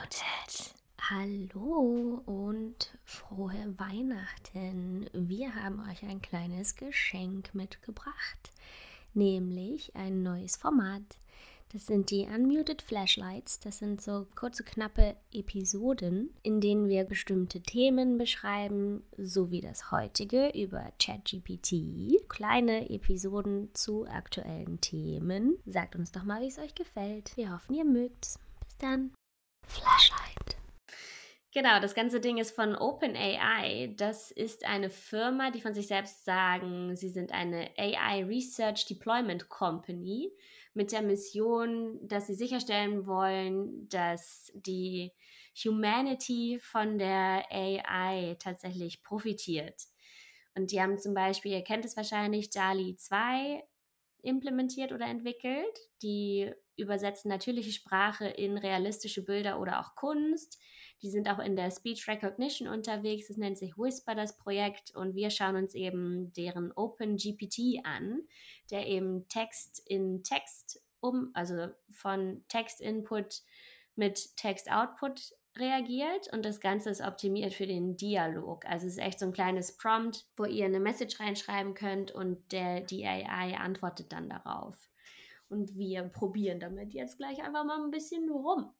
Unmuted. Hallo und frohe Weihnachten. Wir haben euch ein kleines Geschenk mitgebracht, nämlich ein neues Format. Das sind die Unmuted Flashlights. Das sind so kurze, knappe Episoden, in denen wir bestimmte Themen beschreiben, so wie das heutige über ChatGPT. Kleine Episoden zu aktuellen Themen. Sagt uns doch mal, wie es euch gefällt. Wir hoffen, ihr mögt's. Bis dann. Genau, das ganze Ding ist von OpenAI. Das ist eine Firma, die von sich selbst sagen, sie sind eine AI Research Deployment Company mit der Mission, dass sie sicherstellen wollen, dass die Humanity von der AI tatsächlich profitiert. Und die haben zum Beispiel, ihr kennt es wahrscheinlich, DALI 2 implementiert oder entwickelt. Die übersetzen natürliche Sprache in realistische Bilder oder auch Kunst. Die sind auch in der Speech Recognition unterwegs. Das nennt sich Whisper, das Projekt. Und wir schauen uns eben deren OpenGPT an, der eben Text in Text um, also von Text-Input mit Text-Output reagiert und das Ganze ist optimiert für den Dialog. Also es ist echt so ein kleines Prompt, wo ihr eine Message reinschreiben könnt und der, die AI antwortet dann darauf. Und wir probieren damit jetzt gleich einfach mal ein bisschen rum.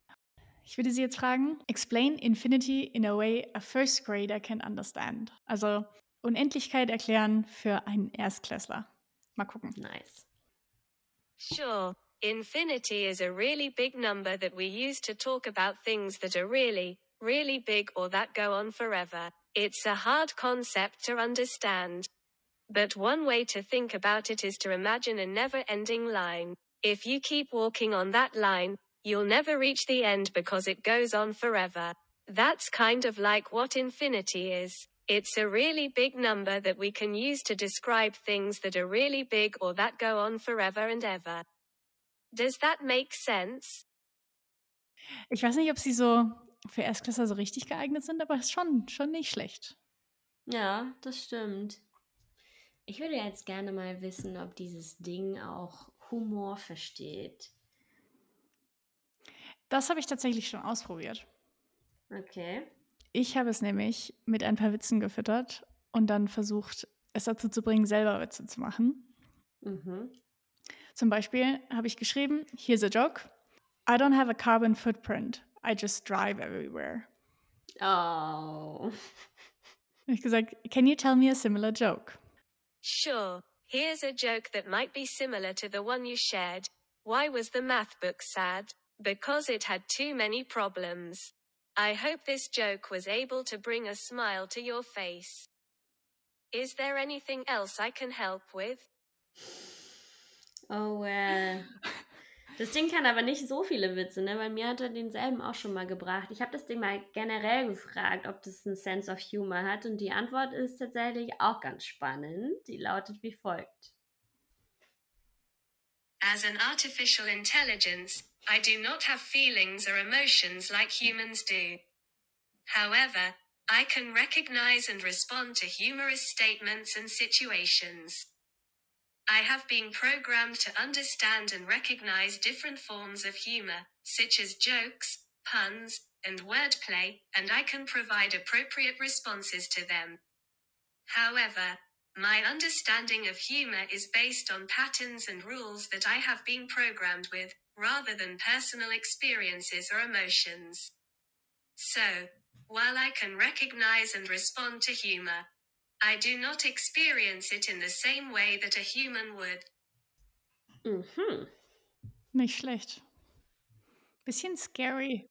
Ich würde Sie jetzt fragen, explain infinity in a way a first grader can understand. Also Unendlichkeit erklären für einen Erstklässler. Mal gucken. Nice. Sure. Infinity is a really big number that we use to talk about things that are really, really big or that go on forever. It's a hard concept to understand. But one way to think about it is to imagine a never ending line. If you keep walking on that line, you'll never reach the end because it goes on forever. That's kind of like what infinity is. It's a really big number that we can use to describe things that are really big or that go on forever and ever. Does that make sense? Ich weiß nicht, ob sie so für Erstklässler so richtig geeignet sind, aber ist schon, schon nicht schlecht. Ja, das stimmt. Ich würde jetzt gerne mal wissen, ob dieses Ding auch Humor versteht. Das habe ich tatsächlich schon ausprobiert. Okay. Ich habe es nämlich mit ein paar Witzen gefüttert und dann versucht, es dazu zu bringen, selber Witze zu machen. Mhm. Zum Beispiel habe ich geschrieben, here's a joke. I don't have a carbon footprint. I just drive everywhere. Oh. Habe ich gesagt, can you tell me a similar joke? Sure. Here's a joke that might be similar to the one you shared. Why was the math book sad? Because it had too many problems. I hope this joke was able to bring a smile to your face. Is there anything else I can help with? Oh, well. Das Ding kann aber nicht so viele Witze, ne? Weil mir hat er denselben auch schon mal gebracht. Ich habe das Ding mal generell gefragt, ob das einen Sense of Humor hat. Und die Antwort ist tatsächlich auch ganz spannend. Die lautet wie folgt. As an artificial intelligence, I do not have feelings or emotions like humans do. However, I can recognize and respond to humorous statements and situations. I have been programmed to understand and recognize different forms of humor, such as jokes, puns, and wordplay, and I can provide appropriate responses to them. However, my understanding of humor is based on patterns and rules that I have been programmed with, rather than personal experiences or emotions. So, while I can recognize and respond to humor, I do not experience it in the same way that a human would. Mhm. Nicht schlecht. Bisschen scary.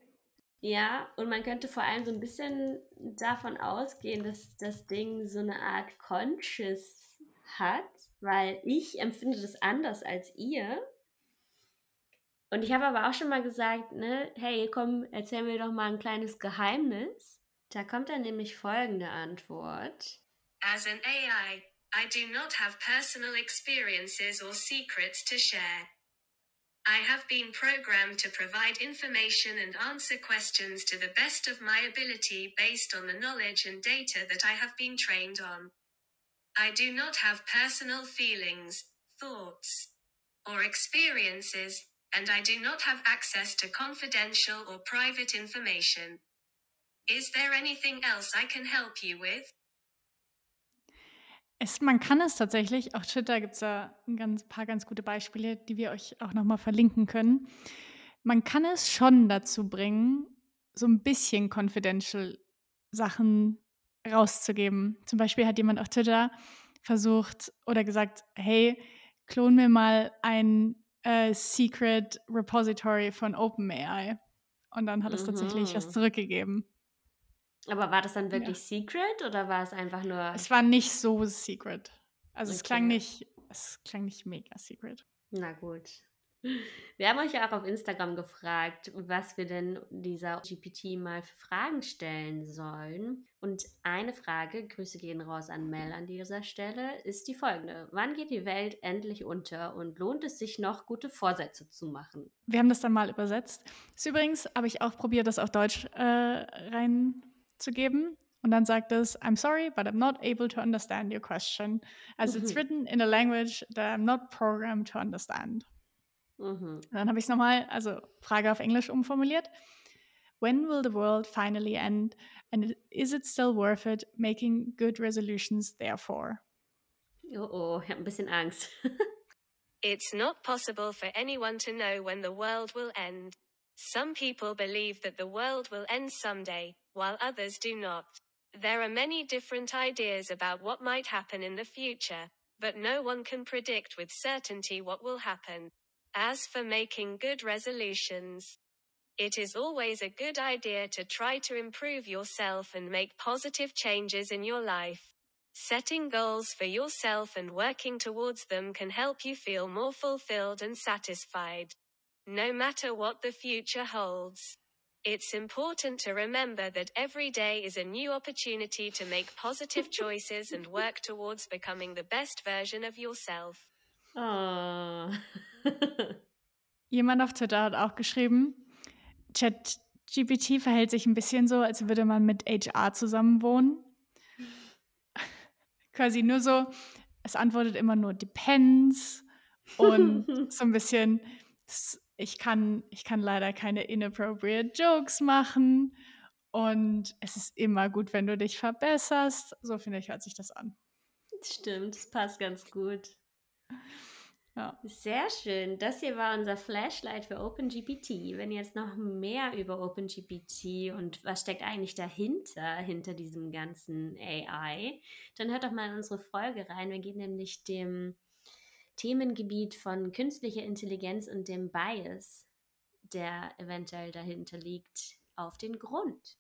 Ja, und man könnte vor allem so ein bisschen davon ausgehen, dass das Ding so eine Art Conscious hat, weil ich empfinde das anders als ihr. Und ich habe aber auch schon mal gesagt, ne, hey, komm, erzähl mir doch mal ein kleines Geheimnis. Da kommt dann nämlich folgende Antwort. As an AI, I do not have personal experiences or secrets to share. I have been programmed to provide information and answer questions to the best of my ability based on the knowledge and data that I have been trained on. I do not have personal feelings, thoughts, or experiences, and I do not have access to confidential or private information. Is there anything else I can help you with? Es, man kann es tatsächlich, auch Twitter gibt es da ein ganz, paar ganz gute Beispiele, die wir euch auch nochmal verlinken können. Man kann es schon dazu bringen, so ein bisschen confidential Sachen rauszugeben. Zum Beispiel hat jemand auf Twitter versucht oder gesagt, hey, klon mir mal ein äh, Secret Repository von OpenAI. Und dann hat es tatsächlich was Mhm. zurückgegeben. Aber war das dann Ja. wirklich secret oder war es einfach nur. Es war nicht so secret. Also es klang Okay. nicht, es klang nicht mega secret. Na gut. Wir haben euch ja auch auf Instagram gefragt, was wir denn dieser GPT mal für Fragen stellen sollen. Und eine Frage, Grüße gehen raus an Mel an dieser Stelle, ist die folgende. Wann geht die Welt endlich unter und lohnt es sich noch, gute Vorsätze zu machen? Wir haben das dann mal übersetzt. Das übrigens habe ich auch probiert, das auf Deutsch äh, reinzugeben. Und dann sagt es, I'm sorry, but I'm not able to understand your question, as it's Mhm. written in a language that I'm not programmed to understand. Mhm. Und dann habe ich es nochmal, also Frage auf Englisch umformuliert. When will the world finally end? And is it still worth it making good resolutions therefore? Oh oh, ich habe ein bisschen Angst. It's not possible for anyone to know when the world will end. Some people believe that the world will end someday, while others do not. There are many different ideas about what might happen in the future, but no one can predict with certainty what will happen. As for making good resolutions, it is always a good idea to try to improve yourself and make positive changes in your life. Setting goals for yourself and working towards them can help you feel more fulfilled and satisfied. No matter what the future holds. It's important to remember that every day is a new opportunity to make positive choices and work towards becoming the best version of yourself. Oh. Jemand auf Twitter hat auch geschrieben, ChatGPT verhält sich ein bisschen so, als würde man mit HR zusammenwohnen. Quasi nur so, es antwortet immer nur depends und so ein bisschen, ich kann, ich kann leider keine inappropriate Jokes machen und es ist immer gut, wenn du dich verbesserst. So finde ich, hört sich das an. Stimmt, das passt ganz gut. Ja. Sehr schön. Das hier war unser Flashlight für OpenGPT. Wenn ihr jetzt noch mehr über OpenGPT und was steckt eigentlich dahinter, hinter diesem ganzen AI, dann hört doch mal in unsere Folge rein. Wir gehen nämlich dem Themengebiet von künstlicher Intelligenz und dem Bias, der eventuell dahinter liegt, auf den Grund.